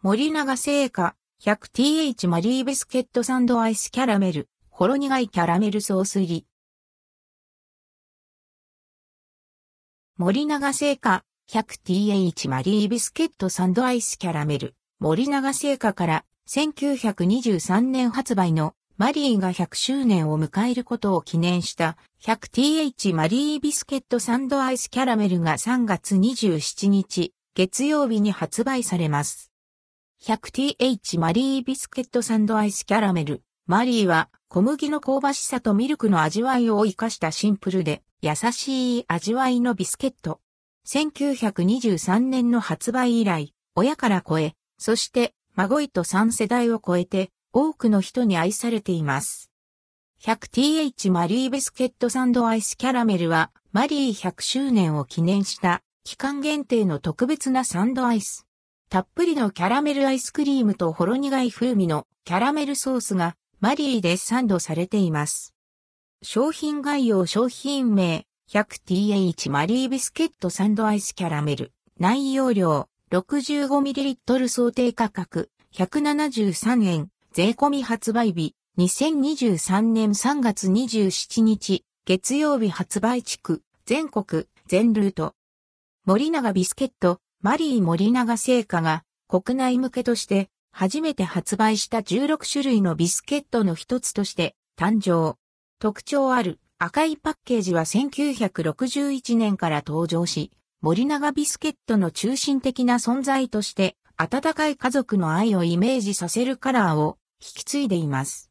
森永製菓 100th マリービスケットサンドアイスキャラメル、ほろ苦いキャラメルソース入り。森永製菓 100th マリービスケットサンドアイスキャラメル、森永製菓から1923年発売のマリーが100周年を迎えることを記念した 100th マリービスケットサンドアイスキャラメルが3月27日月曜日に発売されます。100th マリービスケットサンドアイスキャラメル。マリーは小麦の香ばしさとミルクの味わいを活かしたシンプルで優しい味わいのビスケット。1923年の発売以来、親から子へ、そして孫いと3世代を超えて多くの人に愛されています。100th マリービスケットサンドアイスキャラメルはマリー100周年を記念した期間限定の特別なサンドアイス。たっぷりのキャラメルアイスクリームとほろ苦い風味のキャラメルソースがマリーでサンドされています。商品概要商品名 100th マリービスケットサンドアイスキャラメル。内容量 65ml 想定価格173円。税込み発売日2023年3月27日月曜日発売地区全国全ルート。森永ビスケットマリー森永製菓が国内向けとして初めて発売した16種類のビスケットの一つとして誕生。特徴ある赤いパッケージは1961年から登場し、森永ビスケットの中心的な存在として、温かい家族の愛をイメージさせるカラーを引き継いでいます。